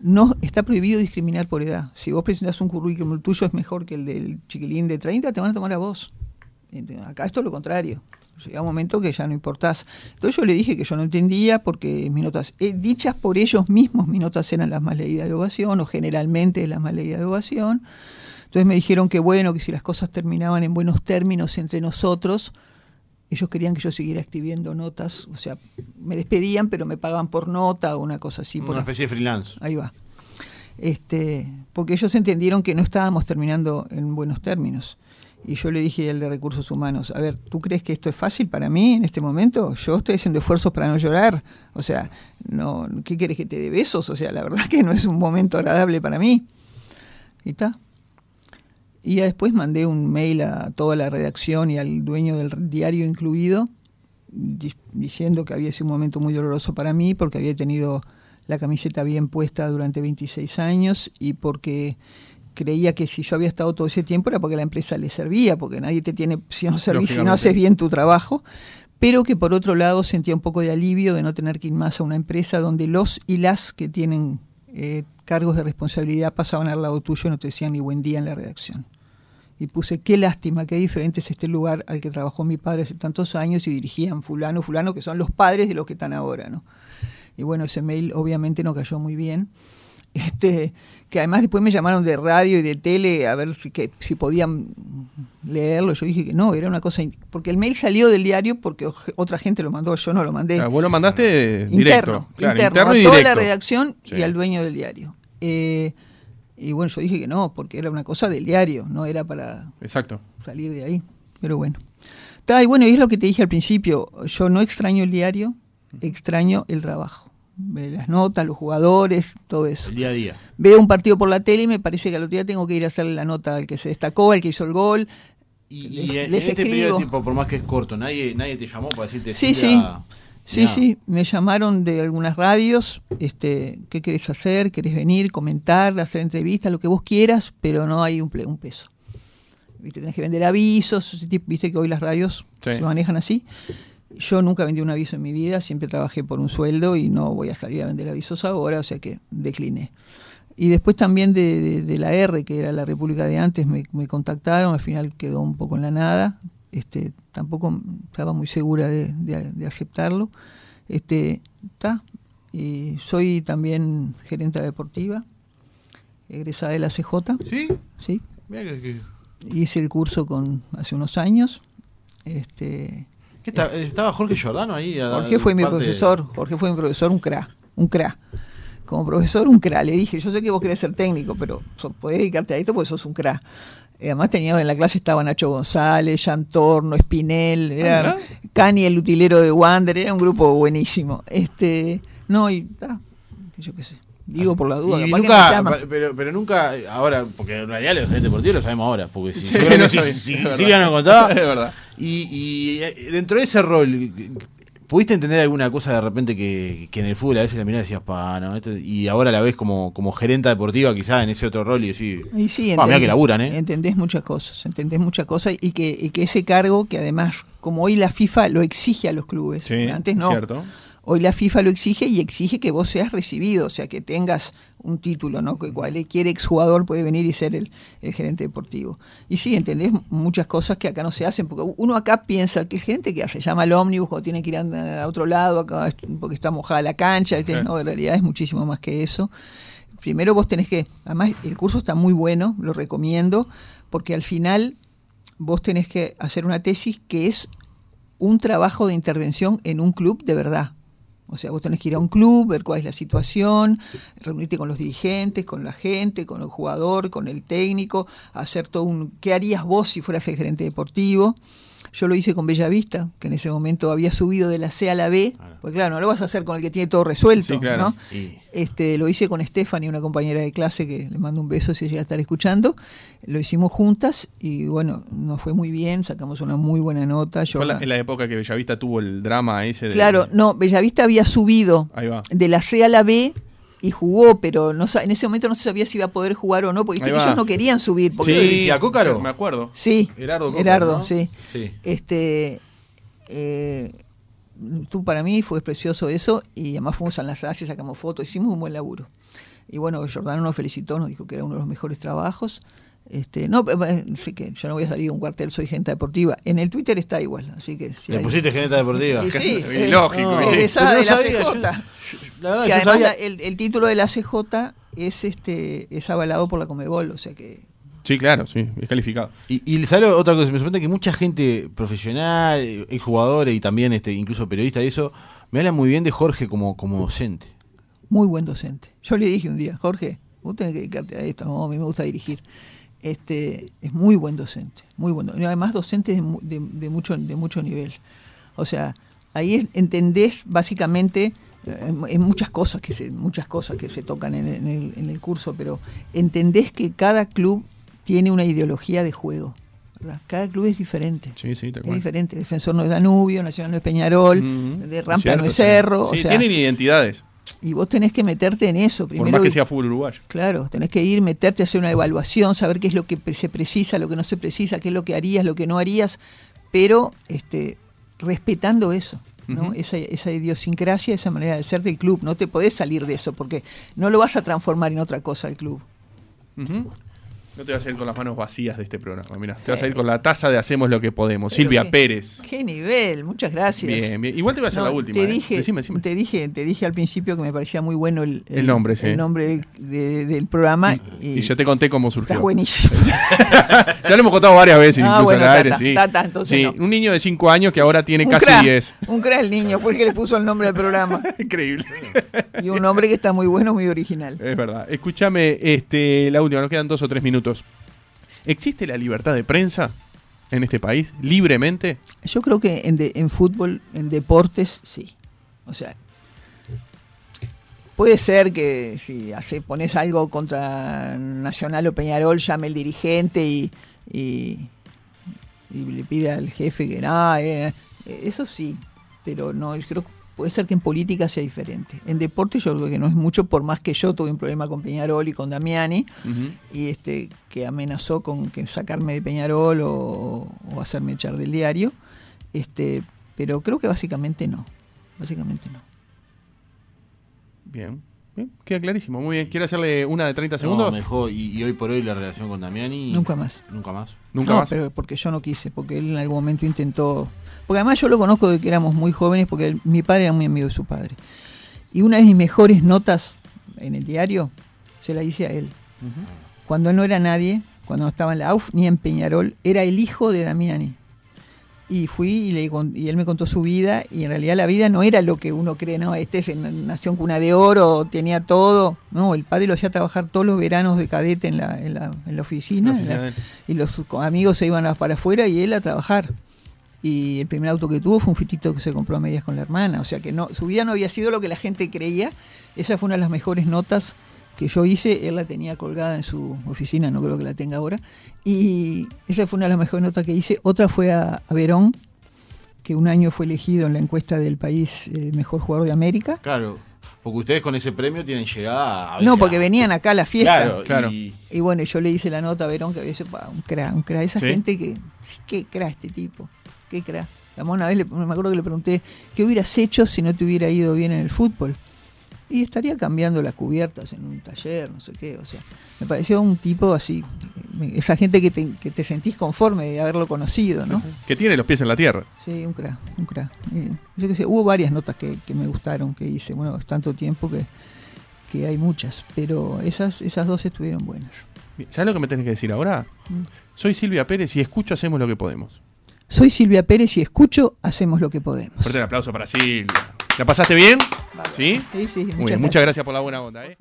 no está prohibido discriminar por edad. Si vos presentas un currículum, el tuyo es mejor que el del chiquilín de 30, te van a tomar a vos. Acá esto es lo contrario llega un momento que ya no importás. Entonces yo le dije que yo no entendía porque mis notas, eh, dichas por ellos mismos, mis notas eran las más leídas de ovación o generalmente las más leídas de ovación. Entonces me dijeron que bueno, que si las cosas terminaban en buenos términos entre nosotros, ellos querían que yo siguiera escribiendo notas, o sea, me despedían pero me pagaban por nota o una cosa así. Una especie de freelance. Ahí va. Este, porque ellos entendieron que no estábamos terminando en buenos términos. Y yo le dije al de recursos humanos, a ver, ¿tú crees que esto es fácil para mí en este momento? Yo estoy haciendo esfuerzos para no llorar. O sea, no, ¿qué quieres que te dé besos? O sea, la verdad que no es un momento agradable para mí. Y está. Y después mandé un mail a toda la redacción y al dueño del diario incluido, diciendo que había sido un momento muy doloroso para mí porque había tenido la camiseta bien puesta durante 26 años y porque creía que si yo había estado todo ese tiempo era porque la empresa le servía, porque nadie te tiene si no si no haces bien tu trabajo, pero que por otro lado sentía un poco de alivio de no tener que ir más a una empresa donde los y las que tienen eh, cargos de responsabilidad pasaban al lado tuyo y no te decían ni buen día en la redacción. Y puse, qué lástima, qué diferente es este lugar al que trabajó mi padre hace tantos años y dirigían fulano, fulano, que son los padres de los que están ahora, ¿no? Y bueno, ese mail obviamente no cayó muy bien. Este, que además después me llamaron de radio y de tele a ver si, que, si podían leerlo. Yo dije que no, era una cosa. Porque el mail salió del diario porque otra gente lo mandó, yo no lo mandé. vos lo mandaste interno, directo. interno, a toda la redacción y al dueño del diario. Eh, y bueno, yo dije que no, porque era una cosa del diario, no era para Exacto. salir de ahí. Pero bueno. y bueno, y es lo que te dije al principio, yo no extraño el diario, extraño el trabajo las notas, los jugadores, todo eso. El día a día. Veo un partido por la tele y me parece que al otro día tengo que ir a hacerle la nota al que se destacó, al que hizo el gol. Y, en este periodo de tiempo, por más que es corto, nadie, nadie te llamó para decirte sí, sí. Sí, sí, me llamaron de algunas radios, este, ¿qué querés hacer? ¿Querés venir, comentar, hacer entrevistas, lo que vos quieras, pero no hay un, un peso. ¿Viste? Tenés que vender avisos, viste que hoy las radios se manejan así. Yo nunca vendí un aviso en mi vida, siempre trabajé por un sueldo y no voy a salir a vender avisos ahora, o sea que decliné. Y después también de, la R, que era la República de antes, me, contactaron, al final quedó un poco en la nada, este, tampoco estaba muy segura de, aceptarlo. Este, y soy también gerente deportiva, egresada de la CJ. ¿Sí? Sí. Hice el curso con hace unos años. Este, ¿Estaba Jorge Giordano ahí? Jorge fue mi profesor, Jorge fue mi profesor, un cra, un cra. Como profesor, un cra. Le dije, yo sé que vos querés ser técnico, pero podés dedicarte a esto porque sos un cra. Además tenía en la clase estaba Nacho González, Jan Torno, Espinel, era Cani el utilero de Wander, era un grupo buenísimo. Este, no, y yo qué sé. Digo por la duda. Y nunca, pero, pero nunca, ahora, porque en realidad los gerentes deportivos lo sabemos ahora, porque si, no si, si, contaba. Es verdad. Y, y, eh, dentro de ese rol, ¿pudiste entender alguna cosa de repente que, que en el fútbol a veces la mirada decías, pa, no, y ahora la ves como, como gerenta deportiva quizás en ese otro rol y decís, y sí, que laburan, ¿eh? Entendés muchas cosas, entendés muchas cosas y que, y que ese cargo que además, como hoy la FIFA lo exige a los clubes, antes no. Cierto Hoy la FIFA lo exige y exige que vos seas recibido, o sea, que tengas un título, ¿no? Que cualquier exjugador puede venir y ser el, el, gerente deportivo. Y sí, entendés muchas cosas que acá no se hacen, porque uno acá piensa que gente que hace, llama al ómnibus cuando tiene que ir a, otro lado, acá, porque está mojada la cancha, no, en realidad es muchísimo más que eso. Primero vos tenés que, además el curso está muy bueno, lo recomiendo, porque al final vos tenés que hacer una tesis que es un trabajo de intervención en un club de verdad. O sea, vos tenés que ir a un club, ver cuál es la situación, reunirte con los dirigentes, con la gente, con el jugador, con el técnico, hacer todo un... ¿Qué harías vos si fueras el gerente deportivo? Yo lo hice con Bellavista, que en ese momento había subido de la C a la B, porque claro, no lo vas a hacer con el que tiene todo resuelto, ¿no? Este, lo hice con Stephanie, una compañera de clase que le mando un beso si llega a estar escuchando. Lo hicimos juntas y bueno, nos fue muy bien, sacamos una muy buena nota. Yo en la época que Bellavista tuvo el drama ese de... Claro, no, Bellavista había subido de la C a la B y jugó, pero no en ese momento no se sabía si iba a poder jugar o no, porque ellos no querían subir. Porque sí, a Cócaro. Me acuerdo. Sí, Gerardo sí. Este, eh, tú para mí fue precioso eso y además fuimos a las gracias, sacamos fotos, hicimos un buen laburo. Y bueno, Jordano nos felicitó, nos dijo que era uno de los mejores trabajos. Este, no, sí que yo no voy a salir un cuartel, soy gente deportiva. En el Twitter está igual, así que... ¿Le pusiste gente deportiva? sí, lógico. de la CJ. que además el, título de la CJ es este es avalado por la Comebol, o sea que... Sí, claro, sí, es calificado. Y, y sale otra cosa, me sorprende que mucha gente profesional, eh, jugadores y también este incluso periodistas y eso, me habla muy bien de Jorge como, como docente. Muy buen docente. Yo le dije un día, Jorge, vos tenés que dedicarte a esto, a mí me gusta dirigir este, es muy buen docente, muy bueno. Y además docente de, mucho, de mucho nivel. O sea, ahí entendés básicamente eh, en muchas cosas que se, muchas cosas que se tocan en, el, en, el, curso, pero entendés que cada club tiene una ideología de juego. Cada club es diferente. Sí, sí, es diferente. Defensor no es Danubio, Nacional no es Peñarol, de Rampa no es Cerro. Sí, tienen identidades. Y vos tenés que meterte en eso. Primero, Por más que sea fútbol uruguayo. Claro, tenés que ir, meterte, hacer una evaluación, saber qué es lo que se precisa, lo que no se precisa, qué es lo que harías, lo que no harías, pero este, respetando eso. ¿no? esa, esa, idiosincrasia, esa manera de ser del club. No te podés salir de eso porque no lo vas a transformar en otra cosa el club. No te vas a ir con las manos vacías de este programa, mira. Te vas a ir con la taza de Hacemos lo que podemos. Silvia Pérez. Qué nivel, muchas gracias. Bien, bien. Igual te voy a hacer la última. Te, ¿eh? dije, Te, dije, te dije al principio que me parecía muy bueno el, el, nombre, sí. el nombre del programa. Y, yo te conté cómo surgió. Está buenísimo. ya lo hemos contado varias veces, ah, incluso en el aire, sí. Está, sí. Un niño de 5 años que ahora tiene casi 10. Un crack el niño, fue el que le puso el nombre al programa. Increíble. y un nombre que está muy bueno, muy original. Es verdad. Escúchame, este, la última, nos quedan dos o tres minutos. ¿Existe la libertad de prensa en este país libremente? Yo creo que en, fútbol, en deportes, sí. O sea, puede ser que si pones algo contra Nacional o Peñarol, llame el dirigente y, y, le pide al jefe que nada, eh, eso sí, pero no, yo creo que puede ser que en política sea diferente. En deporte yo creo que no es mucho, por más que yo tuve un problema con Peñarol y con Damiani, y este que amenazó con que sacarme de Peñarol o, hacerme echar del diario, este, pero creo que básicamente no, básicamente no. Bien. queda clarísimo. Muy bien. ¿Quiere hacerle una de 30 segundos? mejor. Y, hoy por hoy la relación con Damiani. Nunca más. Nunca más. Nunca no, pero porque yo no quise, porque él en algún momento intentó porque además yo lo conozco de que éramos muy jóvenes, porque mi padre era muy amigo de su padre. Y una de mis mejores notas en el diario se la hice a él. Cuando él no era nadie, cuando no estaba en la AUF ni en Peñarol, era el hijo de Damiani. Y fui y, le, y él me contó su vida, y en realidad la vida no era lo que uno cree, no, este nació en cuna de oro, tenía todo. No, el padre lo hacía trabajar todos los veranos de cadete en la, en la, en la oficina, y los amigos se iban para afuera y él a trabajar y el primer auto que tuvo fue un fitito que se compró a medias con la hermana, o sea que no, su vida no había sido lo que la gente creía, esa fue una de las mejores notas que yo hice, él la tenía colgada en su oficina, no creo que la tenga ahora, y esa fue una de las mejores notas que hice, otra fue a, Verón, que un año fue elegido en la encuesta del país el mejor jugador de América. Claro. Porque ustedes con ese premio tienen llegada a... No, porque venían acá a la fiesta. Claro, Y... bueno, yo le hice la nota a Verón que había sido un cra, un cra, esa gente que... ¿Qué cra este tipo? Qué crack. una vez le, me acuerdo que le pregunté, ¿qué hubieras hecho si no te hubiera ido bien en el fútbol? Y estaría cambiando las cubiertas en un taller, no sé qué, o sea, me pareció un tipo así, esa gente que te, que te sentís conforme de haberlo conocido, ¿no? Que tiene los pies en la tierra. Sí, un crack, un crack. Yo que sé, hubo varias notas que, que me gustaron, que hice, bueno, tanto tiempo que, que hay muchas, pero esas, esas dos estuvieron buenas. ¿Sabes lo que me tenés que decir ahora? Mm. Soy Silvia Pérez y escucho Hacemos lo que podemos. Soy Silvia Pérez y escucho Hacemos lo que podemos. Fuerte el aplauso para Silvia. ¿La pasaste bien? ¿Sí? Sí, sí. Muchas, gracias. muchas gracias por la buena onda. ¿eh?